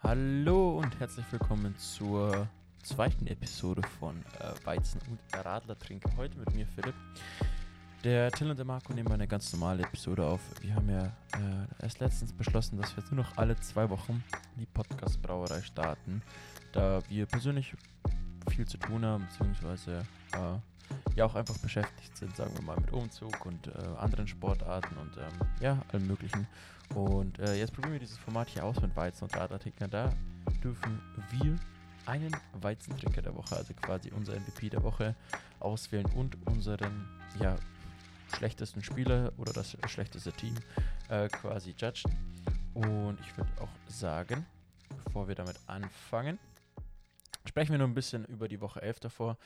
Hallo und herzlich willkommen zur zweiten Episode von äh, Weizen und Radlertrinker. Heute mit mir Philipp. Der Till und der Marco nehmen eine ganz normale Episode auf. Wir haben ja äh, erst letztens beschlossen, dass wir jetzt nur noch alle zwei Wochen die Podcast-Brauerei starten, da wir persönlich viel zu tun haben, beziehungsweise äh, ja auch einfach beschäftigt sind, sagen wir mal, mit Umzug und äh, anderen Sportarten und ähm, ja, allem möglichen. Und äh, jetzt probieren wir dieses Format hier aus mit Weizen und Radlertrinker. Da dürfen wir einen Weizentrinker der Woche, also quasi unser MVP der Woche, auswählen und unseren ja, schlechtesten Spieler oder das schlechteste Team äh, quasi judgen. Und ich würde auch sagen, bevor wir damit anfangen, sprechen wir nur ein bisschen über die Woche 11 davor.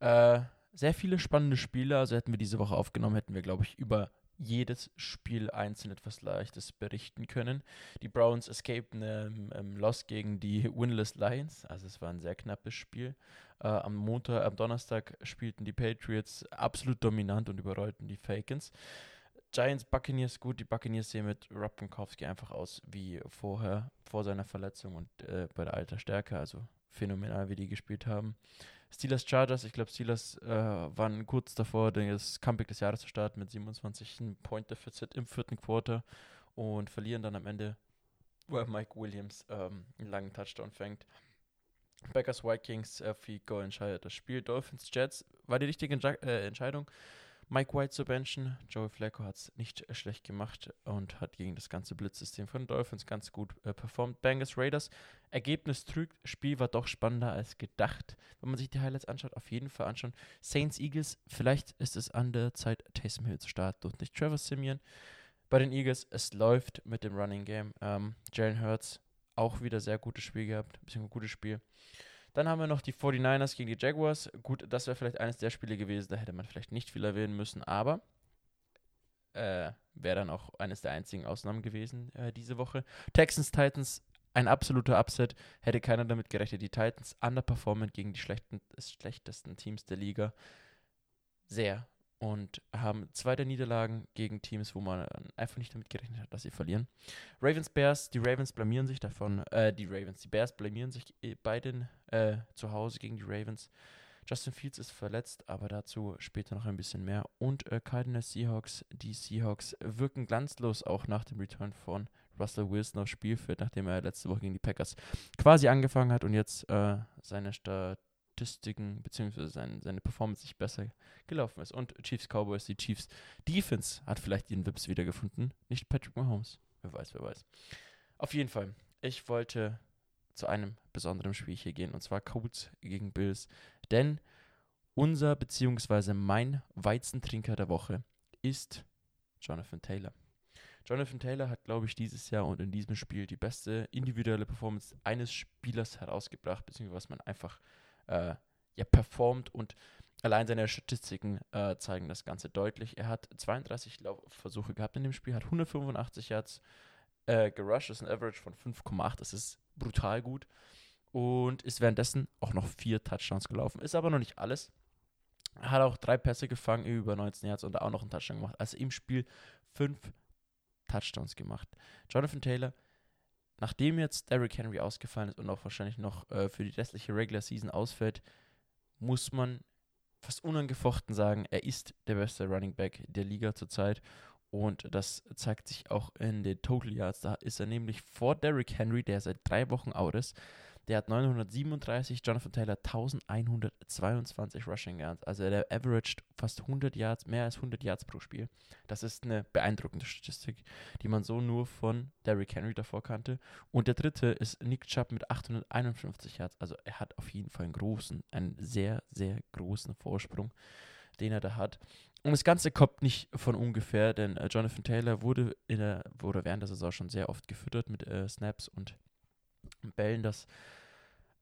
Äh, sehr viele spannende Spiele. Also hätten wir diese Woche aufgenommen, hätten wir, glaube ich, über jedes Spiel einzeln etwas Leichtes berichten können. Die Browns escaped ähm, ähm, Loss gegen die Winless Lions, also es war ein sehr knappes Spiel. Äh, am Montag, am Donnerstag spielten die Patriots absolut dominant und überrollten die Falcons. Giants, Buccaneers, gut, die Buccaneers sehen mit Rob Gronkowski einfach aus wie vorher, vor seiner Verletzung und äh, bei der alter Stärke, also phänomenal, wie die gespielt haben. Steelers Chargers, ich glaube, Steelers äh, waren kurz davor, das Comeback des Jahres zu starten mit 27 Point Deficit im vierten Quarter und verlieren dann am Ende, weil Mike Williams ähm, einen langen Touchdown fängt. Packers Vikings, äh, Goal entscheidet das Spiel. Dolphins Jets war die richtige äh, Entscheidung. Mike White zu benchen. Joey Flacco hat es nicht schlecht gemacht und hat gegen das ganze Blitzsystem von Dolphins ganz gut äh, performt. Bengals Raiders, Ergebnis trügt, Spiel war doch spannender als gedacht. Wenn man sich die Highlights anschaut, auf jeden Fall anschauen. Saints Eagles, vielleicht ist es an der Zeit, Taysom Hill zu starten und nicht Trevor Simeon. Bei den Eagles, es läuft mit dem Running Game. Ähm, Jalen Hurts, auch wieder sehr gutes Spiel gehabt, ein gutes Spiel. Dann haben wir noch die 49ers gegen die Jaguars. Gut, das wäre vielleicht eines der Spiele gewesen, da hätte man vielleicht nicht viel erwähnen müssen, aber äh, wäre dann auch eines der einzigen Ausnahmen gewesen äh, diese Woche. Texans Titans, ein absoluter Upset. Hätte keiner damit gerechnet. Die Titans underperformen gegen die schlechtesten Teams der Liga. Sehr, und haben zwei der Niederlagen gegen Teams, wo man einfach nicht damit gerechnet hat, dass sie verlieren. Ravens, Bears, die Ravens blamieren sich davon, äh, die Ravens, die Bears blamieren sich bei den äh, zu Hause gegen die Ravens. Justin Fields ist verletzt, aber dazu später noch ein bisschen mehr. Und äh, Cardinals Seahawks, die Seahawks wirken glanzlos auch nach dem Return von Russell Wilson aufs Spielfeld, nachdem er letzte Woche gegen die Packers quasi angefangen hat und jetzt äh, seine Start Statistiken bzw. Sein, seine Performance sich besser gelaufen ist. Und Chiefs Cowboys, die Chiefs Defense hat vielleicht ihren Wips wiedergefunden. Nicht Patrick Mahomes. Wer weiß, wer weiß. Auf jeden Fall, ich wollte zu einem besonderen Spiel hier gehen und zwar Colts gegen Bills. Denn unser bzw. mein Weizentrinker der Woche ist Jonathan Taylor. Jonathan Taylor hat, glaube ich, dieses Jahr und in diesem Spiel die beste individuelle Performance eines Spielers herausgebracht, beziehungsweise was man einfach äh, ja, performt und allein seine Statistiken äh, zeigen das Ganze deutlich. Er hat 32 Laufversuche gehabt in dem Spiel, hat 185 Yards äh, gerusht, das ist ein Average von 5,8, das ist brutal gut und ist währenddessen auch noch vier Touchdowns gelaufen. Ist aber noch nicht alles. Hat auch drei Pässe gefangen über 19 Yards und auch noch einen Touchdown gemacht. Also im Spiel fünf Touchdowns gemacht. Jonathan Taylor nachdem jetzt Derrick Henry ausgefallen ist und auch wahrscheinlich noch äh, für die restliche Regular Season ausfällt, muss man fast unangefochten sagen, er ist der beste Running Back der Liga zurzeit. Und das zeigt sich auch in den Total Yards. Da ist er nämlich vor Derrick Henry, der seit drei Wochen out ist, der hat 937, Jonathan Taylor 1122 Rushing Yards. Also der averaged fast 100 Yards, mehr als 100 Yards pro Spiel. Das ist eine beeindruckende Statistik, die man so nur von Derrick Henry davor kannte. Und der dritte ist Nick Chubb mit 851 Yards. Also er hat auf jeden Fall einen großen, einen sehr, sehr großen Vorsprung, den er da hat. Und das Ganze kommt nicht von ungefähr, denn äh, Jonathan Taylor wurde, in der, wurde während der Saison schon sehr oft gefüttert mit äh, Snaps und Bällen. Das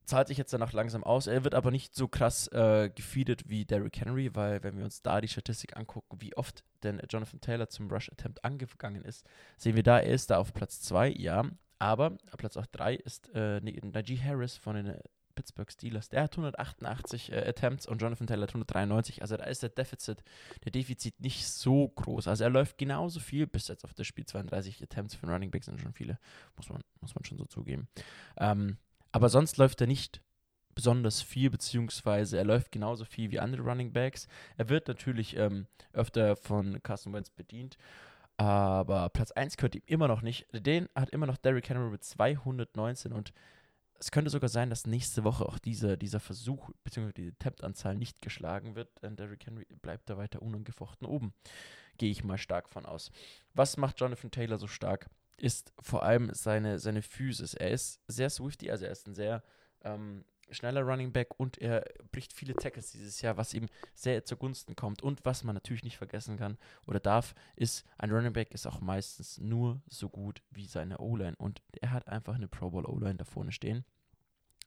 zahlt sich jetzt danach langsam aus. Er wird aber nicht so krass äh, gefeedet wie Derrick Henry, weil wenn wir uns da die Statistik angucken, wie oft denn Jonathan Taylor zum Rush Attempt angegangen ist, sehen wir da, er ist da auf Platz 2, ja, aber Platz 3 ist äh, Najee Harris von den Pittsburgh Steelers. Der hat 188 äh, Attempts und Jonathan Taylor hat 193. Also da ist der Defizit, der Defizit nicht so groß. Also er läuft genauso viel bis jetzt auf das Spiel. 32 Attempts für Running Backs sind schon viele, muss man, muss man schon so zugeben. Ähm, aber sonst läuft er nicht besonders viel, beziehungsweise er läuft genauso viel wie andere Running Backs. Er wird natürlich ähm, öfter von Carson Wentz bedient, aber Platz 1 gehört ihm immer noch nicht. Den hat immer noch Derrick Henry mit 219 und es könnte sogar sein, dass nächste Woche auch diese, dieser Versuch bzw. die Attempt-Anzahl nicht geschlagen wird, denn Derrick Henry bleibt da weiter unangefochten oben. Gehe ich mal stark von aus. Was macht Jonathan Taylor so stark? Ist vor allem seine, seine Physis. Er ist sehr swifty, also er ist ein sehr ähm, schneller Running Back und er bricht viele Tackles dieses Jahr, was ihm sehr zugunsten kommt. Und was man natürlich nicht vergessen kann oder darf, ist, ein Running Back ist auch meistens nur so gut wie seine O-Line. Und er hat einfach eine Pro Bowl O-Line da vorne stehen.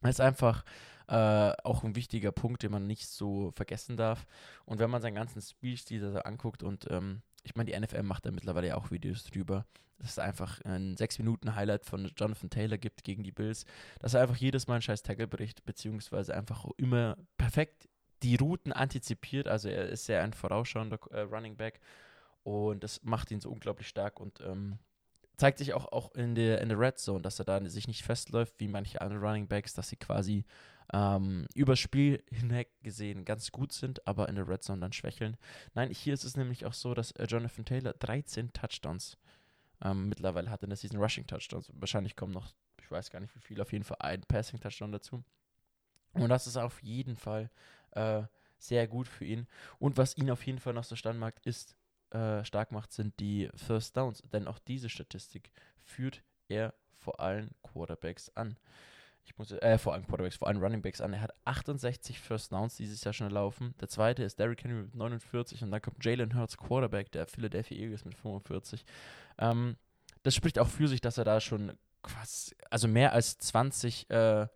Das ist einfach äh, auch ein wichtiger Punkt, den man nicht so vergessen darf. Und wenn man seinen ganzen Spielstil anguckt und ähm, ich meine, die NFL macht da mittlerweile ja auch Videos drüber, dass es einfach ein 6-Minuten-Highlight von Jonathan Taylor gibt gegen die Bills, dass er einfach jedes Mal einen scheiß Tackle bricht, beziehungsweise einfach immer perfekt die Routen antizipiert. Also er ist ja ein vorausschauender äh, Running Back und das macht ihn so unglaublich stark und ähm, zeigt sich auch, auch in, der, in der Red Zone, dass er da sich nicht festläuft wie manche andere Running Backs, dass sie quasi ähm, übers Spiel hinweg gesehen ganz gut sind, aber in der Red Zone dann schwächeln. Nein, hier ist es nämlich auch so, dass äh, Jonathan Taylor 13 Touchdowns ähm, mittlerweile hat in der Season Rushing Touchdowns. Wahrscheinlich kommen noch, ich weiß gar nicht wie viel, auf jeden Fall ein Passing Touchdown dazu. Und das ist auf jeden Fall äh, sehr gut für ihn. Und was ihn auf jeden Fall noch so stark ist, äh, stark macht, sind die First Downs. Denn auch diese Statistik führt er vor allen Quarterbacks an ich muss, äh, vor allem Quarterbacks, vor allem Running Backs an. Er hat 68 First Downs dieses Jahr schon laufen. Der zweite ist Derrick Henry mit 49 und dann kommt Jalen Hurts, Quarterback der Philadelphia Eagles mit 45. Ähm, das spricht auch für sich, dass er da schon quasi, also mehr als 20, äh,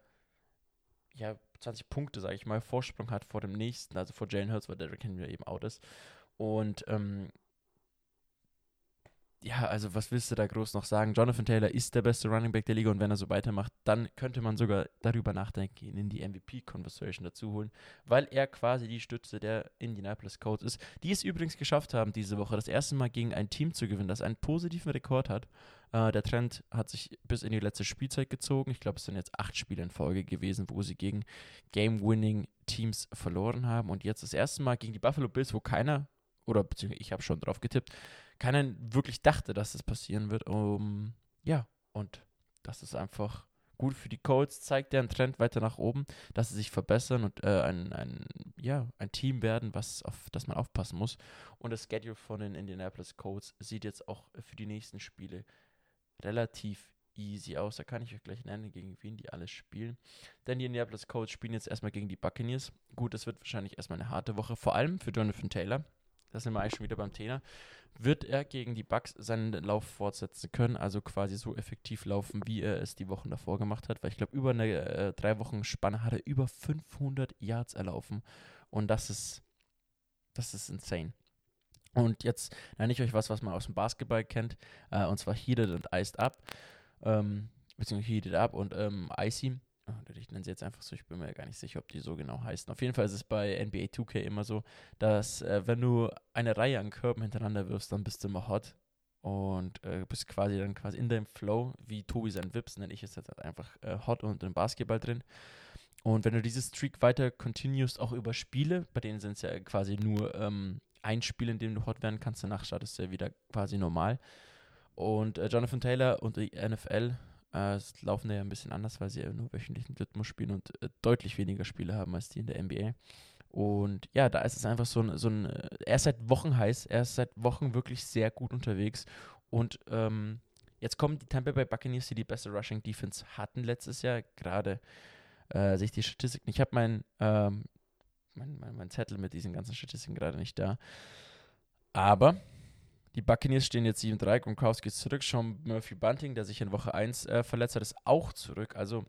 ja, 20 Punkte, sage ich mal, Vorsprung hat vor dem nächsten, also vor Jalen Hurts, weil Derrick Henry eben out ist. Und ähm, ja, also was willst du da groß noch sagen? Jonathan Taylor ist der beste Running Back der Liga und wenn er so weitermacht, dann könnte man sogar darüber nachdenken, ihn in die MVP-Conversation dazu holen, weil er quasi die Stütze der Indianapolis Colts ist, die es übrigens geschafft haben, diese Woche das erste Mal gegen ein Team zu gewinnen, das einen positiven Rekord hat. Äh, der Trend hat sich bis in die letzte Spielzeit gezogen. Ich glaube, es sind jetzt acht Spiele in Folge gewesen, wo sie gegen Game-Winning-Teams verloren haben und jetzt das erste Mal gegen die Buffalo Bills, wo keiner oder beziehungsweise ich habe schon drauf getippt, keiner wirklich dachte, dass das passieren wird. Um, ja, und das ist einfach gut für die Colts, zeigt deren Trend weiter nach oben, dass sie sich verbessern und äh, ein, ein, ja, ein Team werden, was auf das man aufpassen muss. Und das Schedule von den Indianapolis Colts sieht jetzt auch für die nächsten Spiele relativ easy aus. Da kann ich euch gleich nennen, gegen wen die alles spielen. Denn die Indianapolis Colts spielen jetzt erstmal gegen die Buccaneers. Gut, das wird wahrscheinlich erstmal eine harte Woche, vor allem für Jonathan Taylor. Da sind wir eigentlich schon wieder beim Thema wird er gegen die Bucks seinen Lauf fortsetzen können, also quasi so effektiv laufen, wie er es die Wochen davor gemacht hat, weil ich glaube, über eine äh, drei Wochen Spanne hat er über 500 Yards erlaufen und das ist, das ist insane. Und jetzt nenne ich euch was, was man aus dem Basketball kennt, äh, und zwar Heated und Iced Up, ähm, beziehungsweise Heated Up und ähm, Icy. Oh, ich nenne sie jetzt einfach so, ich bin mir gar nicht sicher, ob die so genau heißen. Auf jeden Fall ist es bei NBA 2K immer so, dass äh, wenn du eine Reihe an Körben hintereinander wirfst, dann bist du immer hot und äh, bist quasi dann quasi in deinem Flow, wie Tobi sein Vips, nenne ich es jetzt halt einfach äh, hot und im Basketball drin. Und wenn du dieses Streak weiter continuest, auch über Spiele, bei denen sind es ja quasi nur ähm, ein Spiel, in dem du hot werden kannst, danach startest du ja wieder quasi normal. Und äh, Jonathan Taylor und die NFL es laufen ja ein bisschen anders, weil sie ja nur wöchentlichen Rhythmus spielen und äh, deutlich weniger Spiele haben als die in der NBA. Und ja, da ist es einfach so ein, so ein, äh, er ist seit Wochen heiß, er ist seit Wochen wirklich sehr gut unterwegs. Und ähm, jetzt kommen die Tampa Bay Buccaneers, die die beste Rushing Defense hatten letztes Jahr. Gerade äh, sehe ich die Statistiken. Ich habe mein, ähm, mein, mein, mein Zettel mit diesen ganzen Statistiken gerade nicht da. Aber die Buccaneers stehen jetzt 7-3. Gronkowski ist zurück. Sean Murphy Bunting, der sich in Woche 1 äh, verletzt hat, ist auch zurück. Also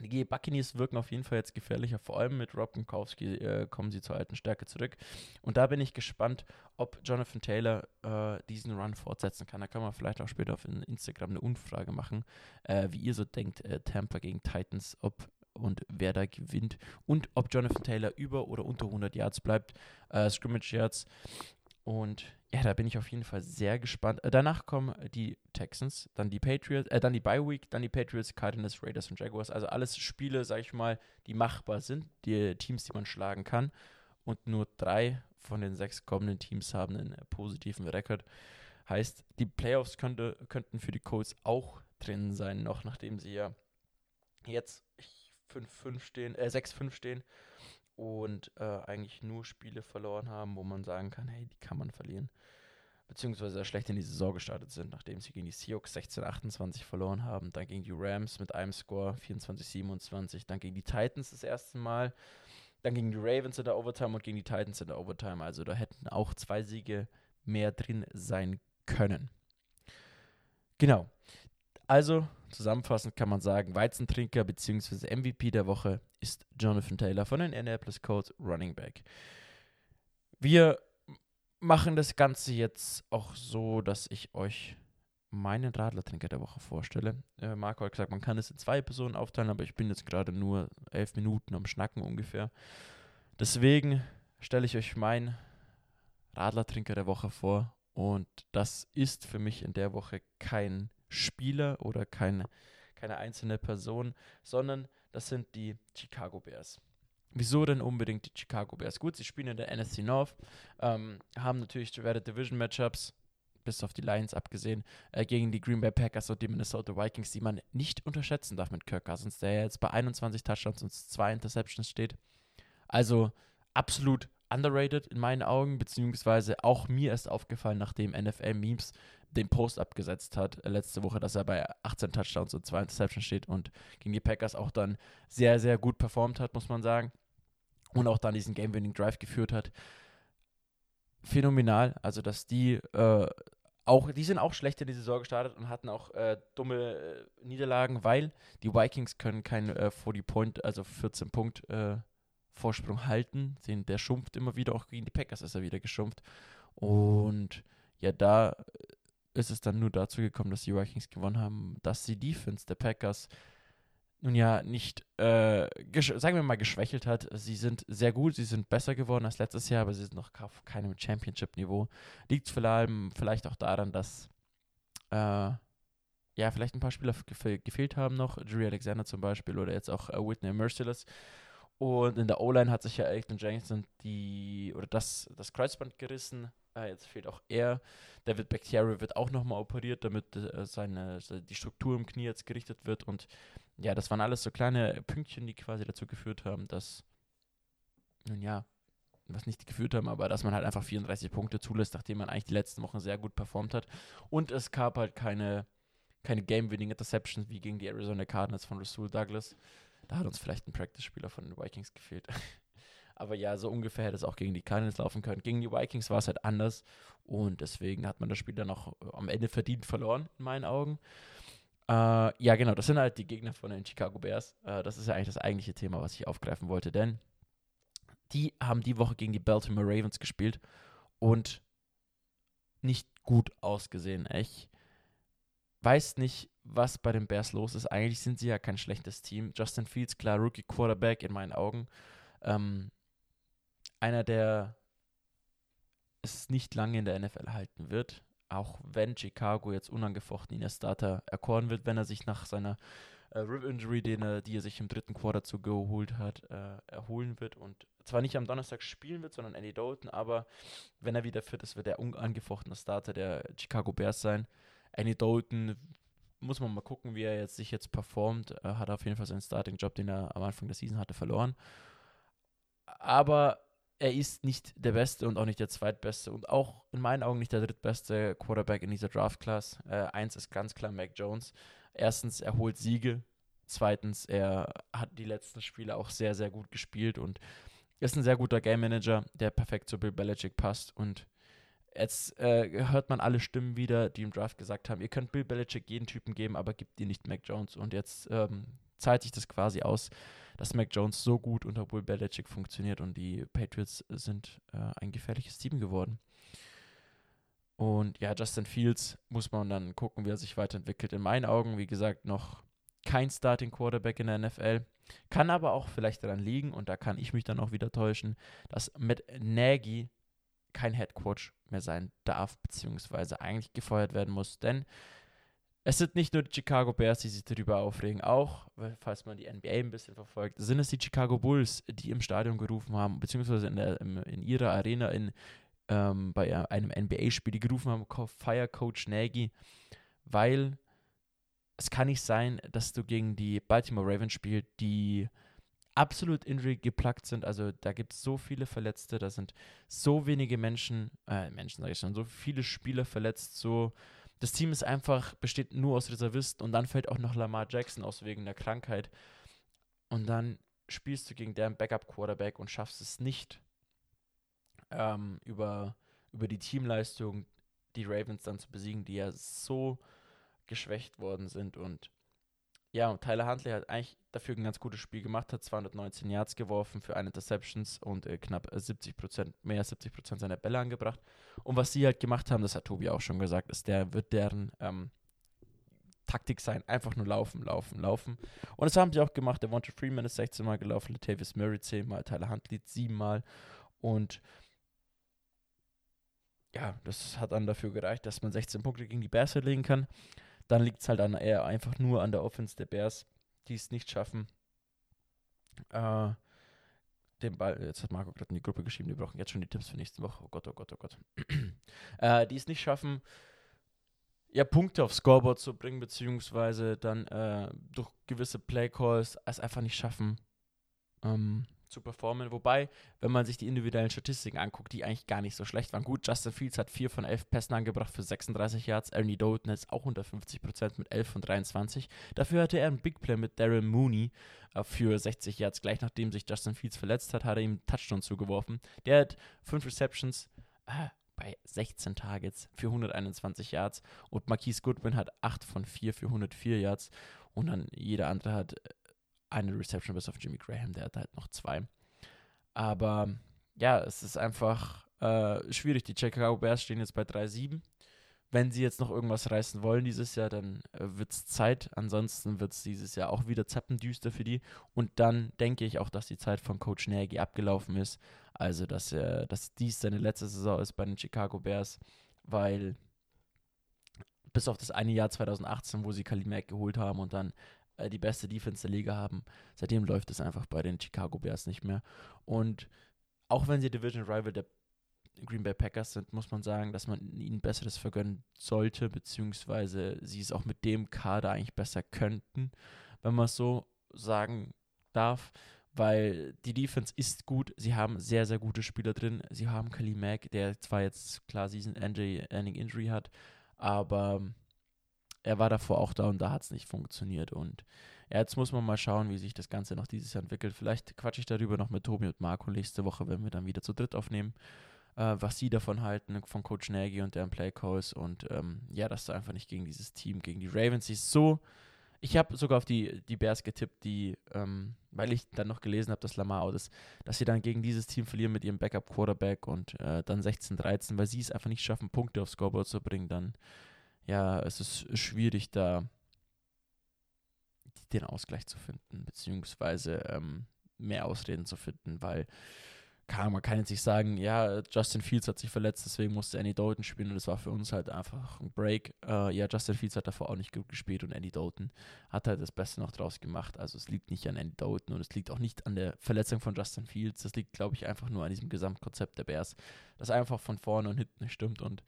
die Buccaneers wirken auf jeden Fall jetzt gefährlicher. Vor allem mit Rob Gronkowski äh, kommen sie zur alten Stärke zurück. Und da bin ich gespannt, ob Jonathan Taylor äh, diesen Run fortsetzen kann. Da kann man vielleicht auch später auf Instagram eine Umfrage machen, äh, wie ihr so denkt, äh, Tampa gegen Titans, ob und wer da gewinnt und ob Jonathan Taylor über oder unter 100 Yards bleibt, äh, Scrimmage Yards. Und ja, da bin ich auf jeden Fall sehr gespannt. Äh, danach kommen die Texans, dann die Patriots, äh, dann die Bye Week, dann die Patriots, Cardinals, Raiders und Jaguars. Also alles Spiele, sag ich mal, die machbar sind, die Teams, die man schlagen kann. Und nur drei von den sechs kommenden Teams haben einen positiven Rekord. Heißt, die Playoffs könnte, könnten für die Colts auch drin sein, noch nachdem sie ja jetzt 5-5 stehen, äh 6-5 stehen und äh, eigentlich nur Spiele verloren haben, wo man sagen kann, hey, die kann man verlieren. Beziehungsweise schlecht in die Saison gestartet sind, nachdem sie gegen die Seahawks 16-28 verloren haben, dann gegen die Rams mit einem Score 24-27, dann gegen die Titans das erste Mal, dann gegen die Ravens in der Overtime und gegen die Titans in der Overtime. Also da hätten auch zwei Siege mehr drin sein können. Genau. Also, zusammenfassend kann man sagen, Weizentrinker bzw. MVP der Woche ist Jonathan Taylor von den Indianapolis Colts Running Back. Wir machen das Ganze jetzt auch so, dass ich euch meinen Radlertrinker der Woche vorstelle. Äh, Marco hat gesagt, man kann es in zwei Personen aufteilen, aber ich bin jetzt gerade nur elf Minuten am Schnacken ungefähr. Deswegen stelle ich euch meinen Radlertrinker der Woche vor und das ist für mich in der Woche kein Spieler oder keine, keine einzelne Person, sondern das sind die Chicago Bears. Wieso denn unbedingt die Chicago Bears? Gut, sie spielen in der NFC North, ähm, haben natürlich schwere Division Matchups, bis auf die Lions abgesehen, äh, gegen die Green Bay Packers und die Minnesota Vikings, die man nicht unterschätzen darf mit Kirk Cousins, der jetzt bei 21 Touchdowns und zwei Interceptions steht. Also absolut underrated in meinen Augen, beziehungsweise auch mir ist aufgefallen, nachdem NFL Memes den Post abgesetzt hat äh, letzte Woche, dass er bei 18 Touchdowns und 2 Interceptions steht und gegen die Packers auch dann sehr, sehr gut performt hat, muss man sagen. Und auch dann diesen Game-Winning Drive geführt hat. Phänomenal. Also, dass die äh, auch, die sind auch schlecht in die Saison gestartet und hatten auch äh, dumme äh, Niederlagen, weil die Vikings können kein äh, 40 Point, also 14 Punkt äh, Vorsprung halten. Den, der schrumpft immer wieder, auch gegen die Packers ist er wieder geschrumpft. Und ja, da ist es dann nur dazu gekommen, dass die Vikings gewonnen haben, dass die Defense der Packers nun ja nicht, äh, sagen wir mal, geschwächelt hat. Sie sind sehr gut, sie sind besser geworden als letztes Jahr, aber sie sind noch auf keinem Championship-Niveau. Liegt vor allem vielleicht auch daran, dass äh, ja, vielleicht ein paar Spieler gefe gefehlt haben noch, Drew Alexander zum Beispiel oder jetzt auch äh, Whitney Merciless. Und in der O-Line hat sich ja Elton Jenkins die, oder das, das Kreuzband gerissen. Äh, jetzt fehlt auch er. David Bakhtiari wird auch nochmal operiert, damit äh, seine, die Struktur im Knie jetzt gerichtet wird. Und ja, das waren alles so kleine Pünktchen, die quasi dazu geführt haben, dass, nun ja, was nicht geführt haben, aber dass man halt einfach 34 Punkte zulässt, nachdem man eigentlich die letzten Wochen sehr gut performt hat. Und es gab halt keine, keine Game-Winning-Interceptions wie gegen die Arizona Cardinals von Rasul Douglas. Da hat uns vielleicht ein Practice-Spieler von den Vikings gefehlt. Aber ja, so ungefähr hätte es auch gegen die Cardinals laufen können. Gegen die Vikings war es halt anders und deswegen hat man das Spiel dann auch äh, am Ende verdient verloren, in meinen Augen. Äh, ja, genau, das sind halt die Gegner von den Chicago Bears. Äh, das ist ja eigentlich das eigentliche Thema, was ich aufgreifen wollte, denn die haben die Woche gegen die Baltimore Ravens gespielt und nicht gut ausgesehen. Ich weiß nicht, was bei den Bears los ist. Eigentlich sind sie ja kein schlechtes Team. Justin Fields, klar, Rookie Quarterback in meinen Augen. Ähm, einer, der es nicht lange in der NFL halten wird, auch wenn Chicago jetzt unangefochten ihn als Starter erkoren wird, wenn er sich nach seiner äh, Rib Injury, den er, die er sich im dritten Quarter zugeholt hat, äh, erholen wird und zwar nicht am Donnerstag spielen wird, sondern Andy Dalton, aber wenn er wieder fit ist, wird er unangefochtener Starter der Chicago Bears sein. Andy Dalton muss man mal gucken, wie er jetzt sich jetzt performt. Er hat auf jeden Fall seinen Starting-Job, den er am Anfang der Season hatte, verloren. Aber er ist nicht der Beste und auch nicht der Zweitbeste und auch in meinen Augen nicht der drittbeste Quarterback in dieser Draft-Class. Äh, eins ist ganz klar Mac Jones. Erstens, er holt Siege. Zweitens, er hat die letzten Spiele auch sehr, sehr gut gespielt und ist ein sehr guter Game Manager, der perfekt zu Bill Belichick passt. Und jetzt äh, hört man alle Stimmen wieder, die im Draft gesagt haben, ihr könnt Bill Belichick jeden Typen geben, aber gibt ihr nicht Mac Jones. Und jetzt ähm, zahlt sich das quasi aus dass Mac Jones so gut unter Bull Belichick funktioniert und die Patriots sind äh, ein gefährliches Team geworden. Und ja, Justin Fields muss man dann gucken, wie er sich weiterentwickelt. In meinen Augen, wie gesagt, noch kein Starting Quarterback in der NFL. Kann aber auch vielleicht daran liegen, und da kann ich mich dann auch wieder täuschen, dass mit Nagy kein Head Coach mehr sein darf, beziehungsweise eigentlich gefeuert werden muss. Denn es sind nicht nur die Chicago Bears, die sich darüber aufregen, auch, falls man die NBA ein bisschen verfolgt, sind es die Chicago Bulls, die im Stadion gerufen haben, beziehungsweise in, der, in ihrer Arena in, ähm, bei einem NBA-Spiel, die gerufen haben, Fire Coach Nagy, weil es kann nicht sein, dass du gegen die Baltimore Ravens spielst, die absolut injury geplagt sind. Also da gibt es so viele Verletzte, da sind so wenige Menschen, äh, Menschen sage ich schon, so viele Spieler verletzt, so das Team ist einfach, besteht nur aus Reservisten und dann fällt auch noch Lamar Jackson aus wegen der Krankheit. Und dann spielst du gegen deren Backup-Quarterback und schaffst es nicht, ähm, über, über die Teamleistung die Ravens dann zu besiegen, die ja so geschwächt worden sind. Und ja, Tyler Huntley hat eigentlich dafür ein ganz gutes Spiel gemacht, hat 219 Yards geworfen für eine Interceptions und äh, knapp 70 Prozent, mehr als 70 Prozent seiner Bälle angebracht. Und was sie halt gemacht haben, das hat Tobi auch schon gesagt, ist, der wird deren ähm, Taktik sein, einfach nur laufen, laufen, laufen. Und das haben sie auch gemacht. Der Wanted Freeman ist 16 Mal gelaufen, Latavius Murray 10 Mal, Tyler Huntley 7 Mal. Und ja, das hat dann dafür gereicht, dass man 16 Punkte gegen die Bears legen kann. Dann liegt es halt dann eher einfach nur an der Offense der Bears, die es nicht schaffen. Äh, den Ball, jetzt hat Marco gerade in die Gruppe geschrieben, wir brauchen jetzt schon die Tipps für nächste Woche. Oh Gott, oh Gott, oh Gott. äh, die es nicht schaffen, ja, Punkte aufs Scoreboard zu bringen, beziehungsweise dann äh, durch gewisse Playcalls es einfach nicht schaffen, ähm, zu performen. Wobei, wenn man sich die individuellen Statistiken anguckt, die eigentlich gar nicht so schlecht waren. Gut, Justin Fields hat 4 von 11 Pässen angebracht für 36 Yards. Ernie Doughton ist auch unter 50% mit 11 von 23. Dafür hatte er einen Big Play mit Daryl Mooney äh, für 60 Yards. Gleich nachdem sich Justin Fields verletzt hat, hat er ihm Touchdown zugeworfen. Der hat 5 Receptions. Äh, bei 16 Targets für 121 Yards und Marquise Goodwin hat 8 von 4 für 104 Yards und dann jeder andere hat äh, eine Reception bis auf Jimmy Graham, der hat halt noch zwei. Aber ja, es ist einfach äh, schwierig. Die Chicago Bears stehen jetzt bei 3-7. Wenn sie jetzt noch irgendwas reißen wollen dieses Jahr, dann äh, wird es Zeit. Ansonsten wird es dieses Jahr auch wieder zappendüster für die. Und dann denke ich auch, dass die Zeit von Coach Nagy abgelaufen ist. Also, dass, er, dass dies seine letzte Saison ist bei den Chicago Bears, weil bis auf das eine Jahr 2018, wo sie Kalimek geholt haben und dann äh, die beste Defense der Liga haben. Seitdem läuft es einfach bei den Chicago Bears nicht mehr. Und auch wenn sie Division Rival der Green Bay Packers sind, muss man sagen, dass man ihnen Besseres vergönnen sollte, beziehungsweise sie es auch mit dem Kader eigentlich besser könnten, wenn man es so sagen darf, weil die Defense ist gut, sie haben sehr, sehr gute Spieler drin, sie haben Kali Mack, der zwar jetzt klar Season-Ending Injury hat, aber er war davor auch da und da hat es nicht funktioniert. Und jetzt muss man mal schauen, wie sich das Ganze noch dieses Jahr entwickelt. Vielleicht quatsche ich darüber noch mit Tobi und Marco nächste Woche, wenn wir dann wieder zu dritt aufnehmen, äh, was sie davon halten, von Coach Nagy und deren Playcalls. Und ähm, ja, dass du einfach nicht gegen dieses Team, gegen die Ravens, ist so. Ich habe sogar auf die, die Bears getippt, die, ähm, weil ich dann noch gelesen habe, dass Lamar out ist, dass sie dann gegen dieses Team verlieren mit ihrem Backup-Quarterback und äh, dann 16-13, weil sie es einfach nicht schaffen, Punkte aufs Scoreboard zu bringen, dann ja, es ist schwierig, da den Ausgleich zu finden, beziehungsweise ähm, mehr Ausreden zu finden, weil kann, man kann jetzt nicht sagen, ja, Justin Fields hat sich verletzt, deswegen musste Andy Dalton spielen und das war für uns halt einfach ein Break. Äh, ja, Justin Fields hat davor auch nicht gut gespielt und Andy Dalton hat halt das Beste noch draus gemacht. Also es liegt nicht an Andy Dalton und es liegt auch nicht an der Verletzung von Justin Fields. Das liegt, glaube ich, einfach nur an diesem Gesamtkonzept der Bears, das einfach von vorne und hinten nicht stimmt und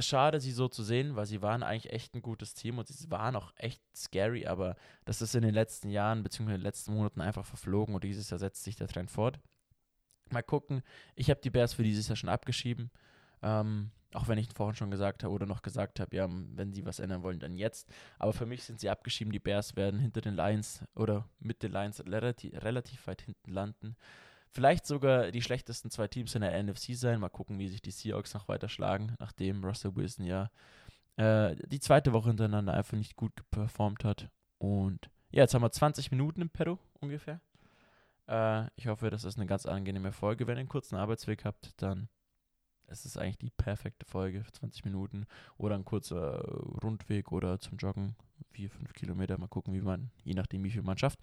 schade, sie so zu sehen, weil sie waren eigentlich echt ein gutes Team und sie waren auch echt scary, aber das ist in den letzten Jahren bzw. in den letzten Monaten einfach verflogen und dieses Jahr setzt sich der Trend fort. Mal gucken. Ich habe die Bears für dieses Jahr schon abgeschrieben. Ähm, auch wenn ich vorhin schon gesagt habe oder noch gesagt habe, ja, wenn sie was ändern wollen, dann jetzt. Aber für mich sind sie abgeschrieben. Die Bears werden hinter den Lions oder mit den Lions relativ, relativ weit hinten landen vielleicht sogar die schlechtesten zwei Teams in der NFC sein. Mal gucken, wie sich die Seahawks noch weiter schlagen, nachdem Russell Wilson ja äh, die zweite Woche hintereinander einfach nicht gut performt hat. Und ja, jetzt haben wir 20 Minuten im Peru ungefähr. Äh, ich hoffe, das ist eine ganz angenehme Folge. Wenn ihr einen kurzen Arbeitsweg habt, dann ist es eigentlich die perfekte Folge für 20 Minuten oder ein kurzer Rundweg oder zum Joggen, 4, 5 Kilometer. Mal gucken, wie man, je nachdem, wie viel man schafft.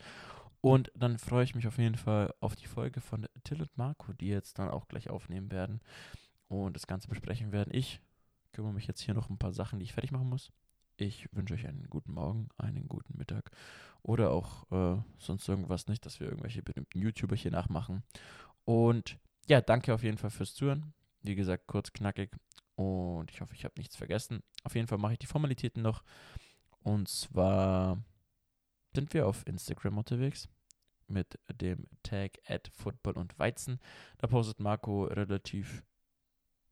Und dann freue ich mich auf jeden Fall auf die Folge von Till und Marco, die jetzt dann auch gleich aufnehmen werden und das Ganze besprechen werden. Ich kümmere mich jetzt hier noch um ein paar Sachen, die ich fertig machen muss. Ich wünsche euch einen guten Morgen, einen guten Mittag oder auch äh, sonst irgendwas nicht, dass wir irgendwelche berühmten YouTuber hier nachmachen. Und ja, danke auf jeden Fall fürs Zuhören. Wie gesagt, kurz, knackig. Und ich hoffe, ich habe nichts vergessen. Auf jeden Fall mache ich die Formalitäten noch. Und zwar sind wir auf Instagram unterwegs mit dem Tag at Football und Weizen. Da postet Marco relativ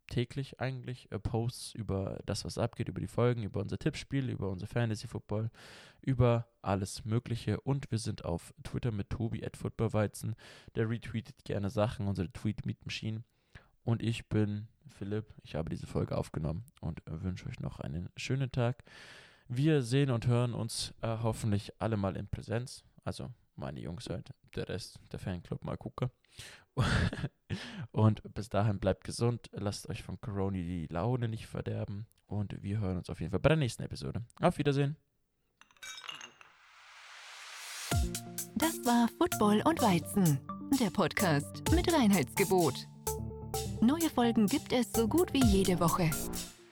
täglich eigentlich äh, Posts über das, was abgeht, über die Folgen, über unser Tippspiel, über unser Fantasy Football, über alles Mögliche. Und wir sind auf Twitter mit Tobi at Footballweizen. Der retweetet gerne Sachen, unsere Tweet Meet Machine. Und ich bin Philipp. Ich habe diese Folge aufgenommen und wünsche euch noch einen schönen Tag. Wir sehen und hören uns äh, hoffentlich alle mal in Präsenz. Also meine Jungs halt, der Rest, der Fanclub mal gucken. und bis dahin bleibt gesund, lasst euch von Corona die Laune nicht verderben und wir hören uns auf jeden Fall bei der nächsten Episode. Auf Wiedersehen. Das war Football und Weizen, der Podcast mit Reinheitsgebot. Neue Folgen gibt es so gut wie jede Woche.